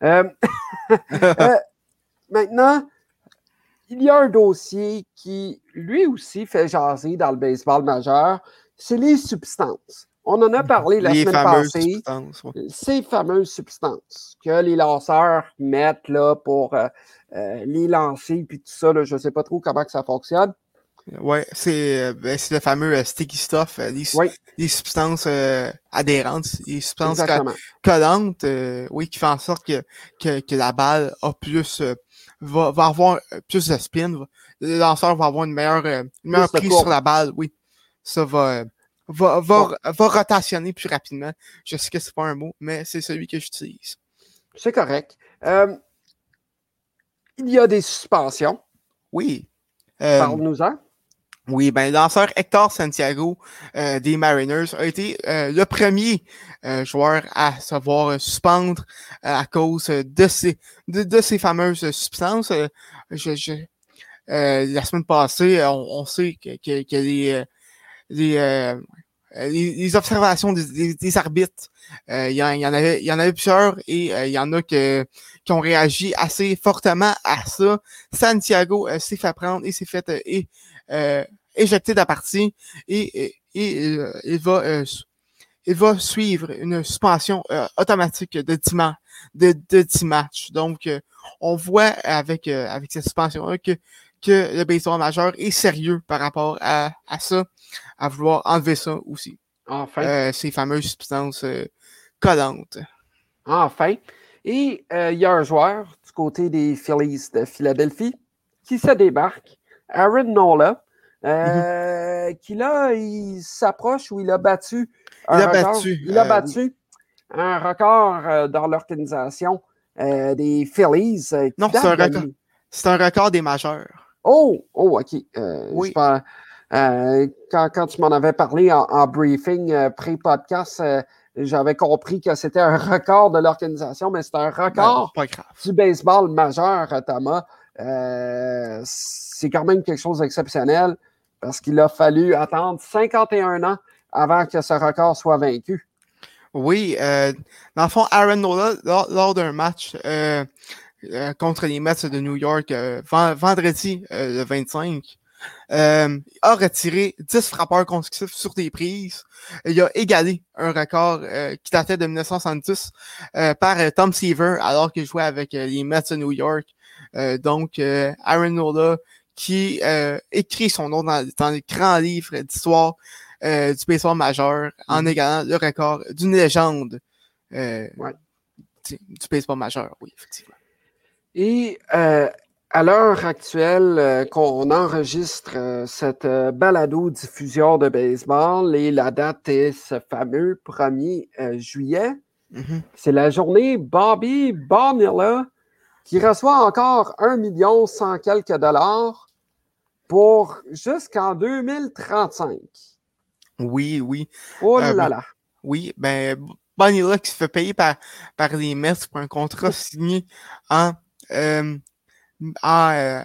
Maintenant, il y a un dossier qui, lui aussi, fait jaser dans le baseball majeur, c'est les substances. On en a parlé la semaine passée. Ces fameuses substances que les lanceurs mettent là, pour euh, euh, les lancer, puis tout ça, je ne sais pas trop comment que ça fonctionne. Oui, c'est ben, le fameux sticky stuff, les, substances adhérentes, les substances collantes, oui, qui font en sorte que, que, que la balle a plus va, va avoir euh, plus de spin. Le lanceur va avoir une meilleure, euh, une meilleure prise sur la balle, oui. Ça va, euh, va, va, va rotationner plus rapidement. Je sais que c'est pas un mot, mais c'est celui que j'utilise. C'est correct. Euh, il y a des suspensions. Oui. Parle-nous-en. Oui, ben, le lanceur Hector Santiago euh, des Mariners a été euh, le premier euh, joueur à se voir suspendre à cause de ces, de, ces fameuses substances. Je, je, la semaine passée, on, sait que, que, que les, les, les, observations des, des, arbitres, il y, en, avait, il y en avait plusieurs et il y en a que, qui ont réagi assez fortement à ça. Santiago s'est fait prendre et s'est fait et, éjecté de la partie et, et, euh, il, va, euh, il va suivre une suspension euh, automatique de 10, de, de 10 matchs. Donc, on voit avec, avec cette suspension-là que, que le baseball majeur est sérieux par rapport à, à ça, à vouloir enlever ça aussi. Enfin. ces fameuses substances collantes. Enfin. Et il y a un joueur du côté des Phillies de Philadelphie qui se débarque, Aaron Nola, Mmh euh, qui là, il s'approche ou il a battu. Un il a battu. Il a euh, battu un record euh, dans l'organisation des Phillies. non, c'est un, record, c'est un record des majeurs. Oh, oh, OK. oui. quand, quand, tu m'en avais parlé en, briefing pré-podcast, j'avais compris que c'était un record de l'organisation, mais c'est un record du baseball majeur, Thomas. c'est quand même quelque chose d'exceptionnel parce qu'il a fallu attendre 51 ans avant que ce record soit vaincu. Oui, euh, dans le fond, Aaron Nola, lors, d'un match euh, euh, contre les Mets de New York vendredi le 25, a retiré 10 frappeurs consécutifs sur des prises. Il a égalé un record qui datait de 1970 par Tom Seaver alors qu'il jouait avec les Mets de New York. donc, Aaron Nola qui euh, écrit son nom dans, dans les grands livres d'histoire euh, du baseball majeur en mm-hmm. égalant le record d'une légende euh, du, baseball majeur, oui, effectivement. Et à l'heure actuelle qu'on enregistre cette balado-diffusion de baseball et la date est ce fameux 1er juillet, mm-hmm. c'est la journée Bobby Bonilla qui reçoit encore un million cent quelques dollars pour jusqu'en 2035. Oui, oui. Oh euh, là là. Oui, ben, Bonnie qui se fait payer par, par les Mets pour un contrat signé en, euh, en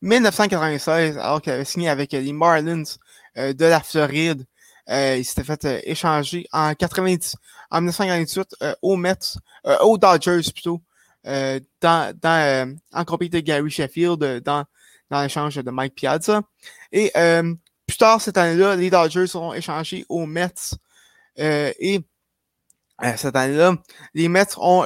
1996, alors qu'il avait signé avec les Marlins de la Floride. il s'était fait échanger en 90, en 1998 aux Mets, aux Dodgers plutôt, dans en compagnie de Gary Sheffield, dans, dans l'échange de Mike Piazza. Et plus tard cette année-là, les Dodgers seront échangés aux Mets. et cette année-là, les Mets ont,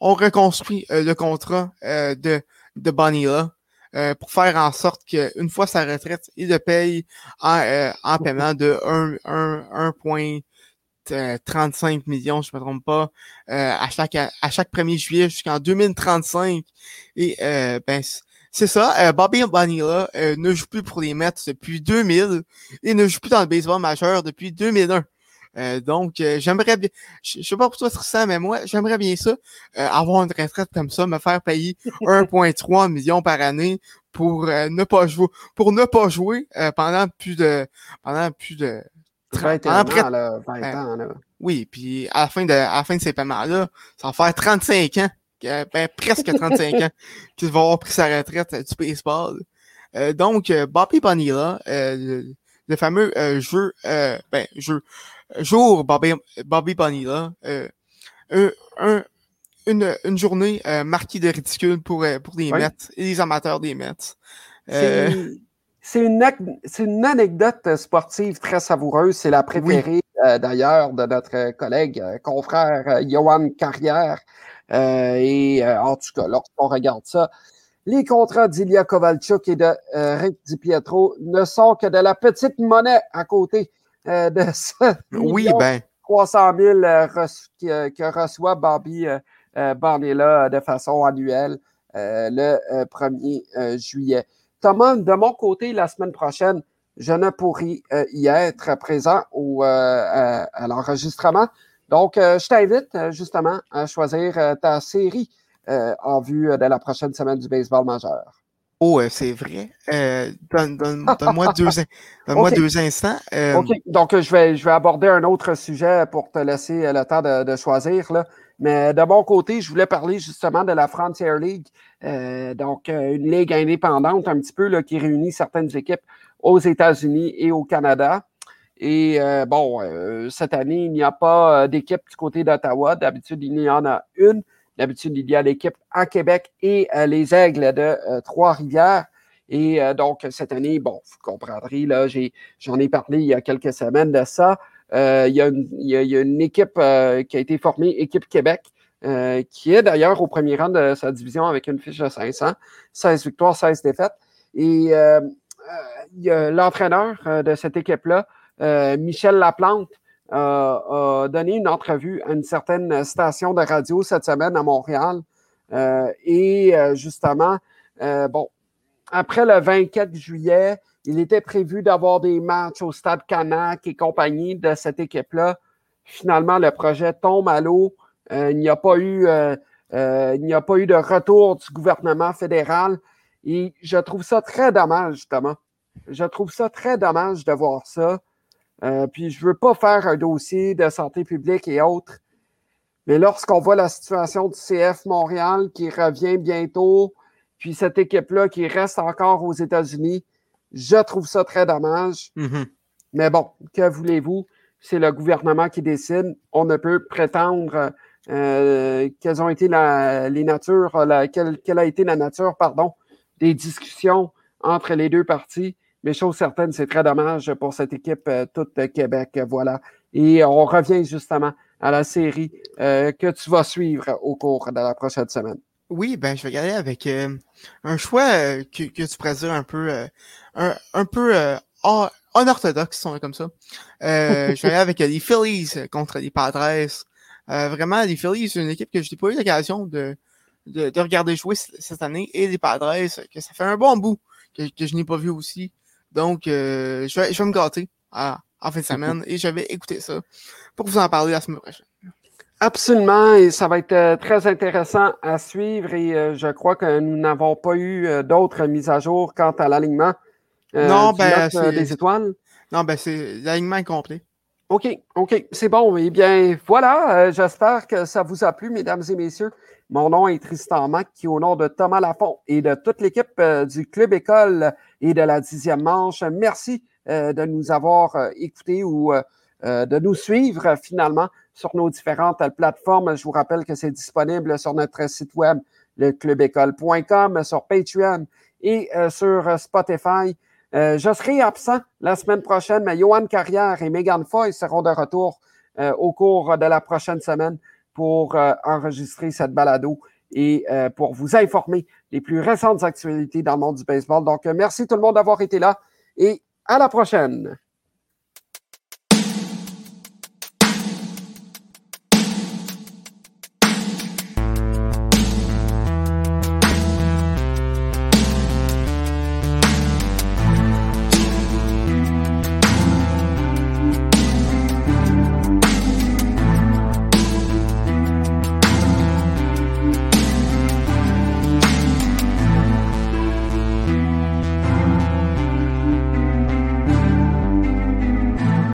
ont reconstruit le contrat de, de Bonilla euh, pour faire en sorte qu'une fois sa retraite, il le paye en, euh, en paiement de 1,35 millions, je ne me trompe pas, euh, à chaque à chaque 1er juillet jusqu'en 2035. Et ben c'est ça, Bobby Bonilla ne joue plus pour les Mets depuis 2000 et ne joue plus dans le baseball majeur depuis 2001. Euh, donc, euh, j'aimerais bien, je, sais pas pour toi ça, mais moi, j'aimerais bien ça, euh, avoir une retraite comme ça, me faire payer 1,3 million par année pour ne pas jouer, pour ne pas jouer pendant plus de, pendant plus de 30 ans, 20 ans, là. Oui, puis à la fin de, à la fin de ces paiements-là, ça va faire 35 ans, ben, presque 35 ans qu'il va avoir pris sa retraite du baseball. donc, Bobby Bonilla, le, le, fameux jeu, ben, jeu, jour, Bobby, Bobby Bonilla, euh, un, une, une, journée euh, marquée de ridicule pour, euh, pour les Mets et les amateurs des Mets. Euh, c'est une, une, anecdote sportive très savoureuse. C'est la préférée d'ailleurs de notre collègue, confrère Johan Carrière. et en tout cas, lorsqu'on regarde ça, les contrats d'Ilya Kovalchuk et de Rick DiPietro ne sont que de la petite monnaie à côté euh, de ça. Oui, ben. 300 000 euh, que, reçoit Bobby euh, là de façon annuelle le 1er juillet. Thomas, de mon côté, la semaine prochaine, je ne pourrai y être présent au, à, l'enregistrement. Donc, je t'invite justement à choisir ta série en vue de la prochaine semaine du baseball majeur. Oh, euh, c'est vrai. Euh, Donne-moi deux, donne deux instants. Euh, OK. Donc, je vais, je vais aborder un autre sujet pour te laisser le temps de, de, choisir. Là. Mais de mon côté, je voulais parler justement de la Frontier League. Euh, donc, une ligue indépendante un petit peu là, qui réunit certaines équipes aux États-Unis et au Canada. Et bon, cette année, il n'y a pas d'équipe du côté d'Ottawa. D'habitude, il y en a une. D'habitude, il y a l'équipe à Québec et euh, les Aigles de euh, Trois-Rivières. Et euh, donc, cette année, bon, vous comprendrez, là, j'en ai, parlé il y a quelques semaines de ça. il, y a une, équipe qui a été formée, Équipe Québec, qui est d'ailleurs au premier rang de sa division avec une fiche de 500, 16 victoires, 16 défaites. Et l'entraîneur de cette équipe-là, Michel Laplante, a, donné une entrevue à une certaine station de radio cette semaine à Montréal. Euh, et euh, justement, euh, bon, après le 24 juillet, il était prévu d'avoir des matchs au Stade Canac et compagnie de cette équipe-là. Finalement, le projet tombe à l'eau. il n'y a pas eu, il n'y a pas eu de retour du gouvernement fédéral. Et je trouve ça très dommage, justement. Je trouve ça très dommage de voir ça. Euh, puis je ne veux pas faire un dossier de santé publique et autres, mais lorsqu'on voit la situation du CF Montréal qui revient bientôt, puis cette équipe-là qui reste encore aux États-Unis, je trouve ça très dommage. Mm-hmm. Mais bon, que voulez-vous? C'est le gouvernement qui décide. On ne peut prétendre euh, quelles ont été la, les natures, quelle, quelle, a été la nature, pardon, des discussions entre les deux parties. Mais chose certaine, c'est très dommage pour cette équipe euh, toute Québec. Voilà. Et on revient justement à la série euh, que tu vas suivre au cours de la prochaine semaine. Oui, ben je vais y aller avec euh, un choix que, tu pourrais un peu un, un, peu unorthodoxe, on comme ça. je vais aller avec les Phillies contre les Padres. vraiment, les Phillies, c'est une équipe que je n'ai pas eu l'occasion de, de, de, regarder jouer cette année. Et les Padres, que ça fait un bon bout que je n'ai pas vu aussi. Donc, euh, je, vais, je vais me gâter en fin de semaine et je vais écouter ça pour vous en parler la semaine prochaine. Absolument, et ça va être euh, très intéressant à suivre et euh, je crois que nous n'avons pas eu d'autres mises à jour quant à l'alignement non, ben, des étoiles. Non, ben c'est l'alignement est complet. OK, OK, c'est bon. Eh bien, voilà, j'espère que ça vous a plu, mesdames et messieurs. Mon nom est Tristan Mac, qui au nom de Thomas Lafont et de toute l'équipe du Club École et de la dixième manche, merci de nous avoir écoutés ou de nous suivre finalement sur nos différentes plateformes. Je vous rappelle que c'est disponible sur notre site web, leclubécole.com, sur Patreon et sur Spotify. Euh, je serai absent la semaine prochaine, mais Johan Carrière et Megan Foy seront de retour euh, au cours de la prochaine semaine pour euh, enregistrer cette balado et pour vous informer des plus récentes actualités dans le monde du baseball. Donc, merci tout le monde d'avoir été là et à la prochaine.